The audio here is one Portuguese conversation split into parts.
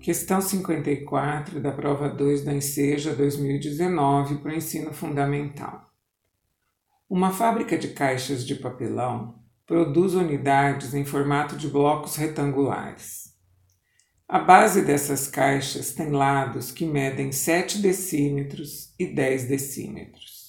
Questão 54 da prova 2 da Enseja 2019 para o ensino fundamental. Uma fábrica de caixas de papelão produz unidades em formato de blocos retangulares. A base dessas caixas tem lados que medem 7 decímetros e 10 decímetros.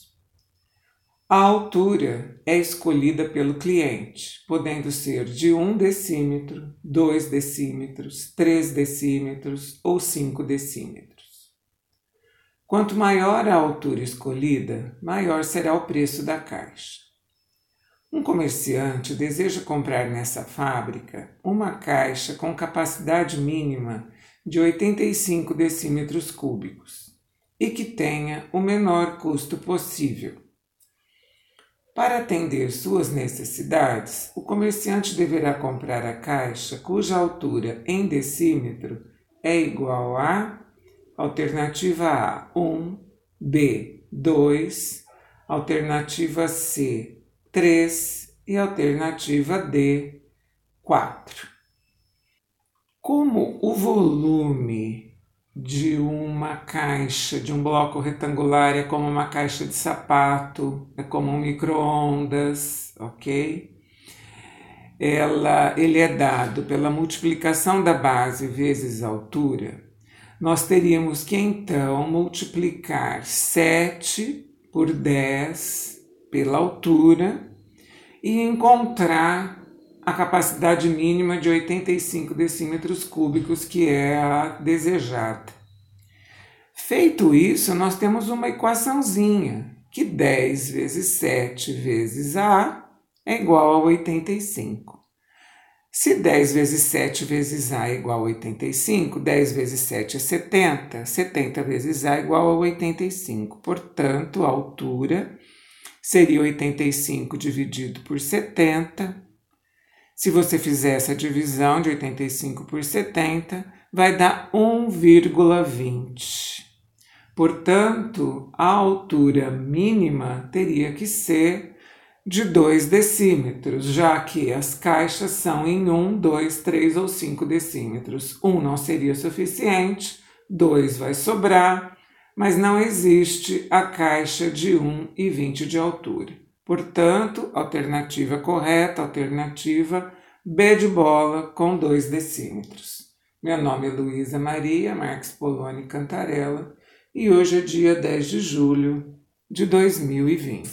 A altura é escolhida pelo cliente, podendo ser de 1 decímetro, 2 decímetros, 3 decímetros ou 5 decímetros. Quanto maior a altura escolhida, maior será o preço da caixa. Um comerciante deseja comprar nessa fábrica uma caixa com capacidade mínima de 85 decímetros cúbicos e que tenha o menor custo possível para atender suas necessidades, o comerciante deverá comprar a caixa cuja altura em decímetro é igual a alternativa A 1, B 2, alternativa C 3 e alternativa D 4. Como o volume de uma caixa, de um bloco retangular, é como uma caixa de sapato, é como um micro-ondas, ok? Ela, ele é dado pela multiplicação da base vezes a altura. Nós teríamos que então multiplicar 7 por 10 pela altura e encontrar a capacidade mínima de 85 decímetros cúbicos, que é a desejada. Feito isso, nós temos uma equaçãozinha, que 10 vezes 7 vezes A é igual a 85. Se 10 vezes 7 vezes A é igual a 85, 10 vezes 7 é 70, 70 vezes A é igual a 85. Portanto, a altura seria 85 dividido por 70, se você fizer essa divisão de 85 por 70, vai dar 1,20. Portanto, a altura mínima teria que ser de 2 decímetros, já que as caixas são em 1, 2, 3 ou 5 decímetros. 1 não seria suficiente, 2 vai sobrar, mas não existe a caixa de 1,20 de altura. Portanto, alternativa correta, alternativa B de bola com 2 decímetros. Meu nome é Luísa Maria Marques Poloni Cantarella e hoje é dia 10 de julho de 2020.